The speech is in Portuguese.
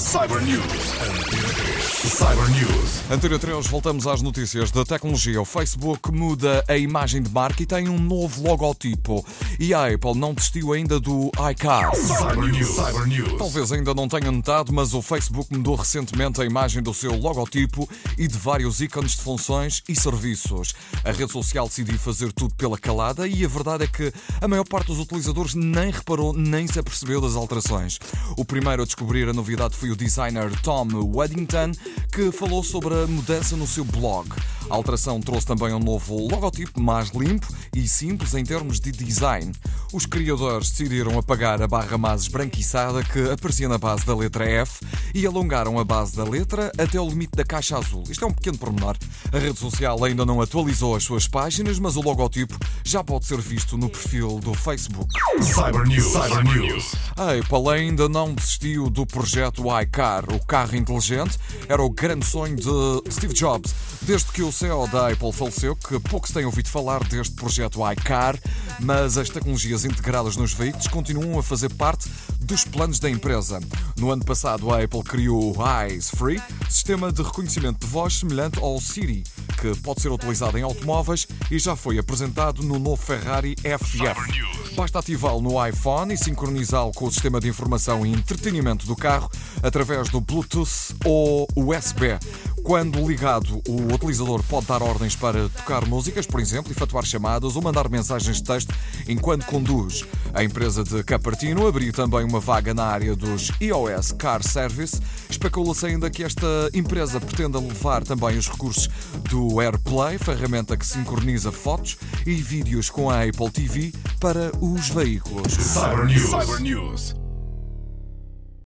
Cyber News. Antena 3. Cyber News. Antena 3, voltamos às notícias da tecnologia. O Facebook muda a imagem de marca e tem um novo logotipo. E a Apple não desistiu ainda do iCar. Cyber News. Cyber News. Talvez ainda não tenha notado, mas o Facebook mudou recentemente a imagem do seu logotipo e de vários ícones de funções e serviços. A rede social decidiu fazer tudo pela calada e a verdade é que a maior parte dos utilizadores nem reparou nem se apercebeu das alterações. O primeiro a descobrir a novidade foi o designer Tom Weddington, que falou sobre a mudança no seu blog. A alteração trouxe também um novo logotipo mais limpo e simples em termos de design. Os criadores decidiram apagar a barra mais esbranquiçada que aparecia na base da letra F e alongaram a base da letra até o limite da caixa azul. Isto é um pequeno pormenor. A rede social ainda não atualizou as suas páginas, mas o logotipo já pode ser visto no perfil do Facebook. Cyber News. Cyber News. A Apple ainda não desistiu do projeto iCar. O carro inteligente era o grande sonho de Steve Jobs. Desde que o CEO da Apple faleceu, que pouco se tem ouvido falar deste projeto iCar, mas as tecnologias integradas nos veículos continuam a fazer parte dos planos da empresa. No ano passado, a Apple criou o Eyes Free, sistema de reconhecimento de voz semelhante ao Siri, que pode ser utilizado em automóveis e já foi apresentado no novo Ferrari FF. Basta ativá-lo no iPhone e sincronizá-lo com o sistema de informação e entretenimento do carro através do Bluetooth ou USB. Quando ligado, o utilizador pode dar ordens para tocar músicas, por exemplo, efetuar chamadas ou mandar mensagens de texto enquanto conduz. A empresa de Capertino abriu também uma vaga na área dos iOS Car Service. Especula-se ainda que esta empresa pretenda levar também os recursos do AirPlay, ferramenta que sincroniza fotos e vídeos com a Apple TV para os veículos. Cyber News. Cyber News.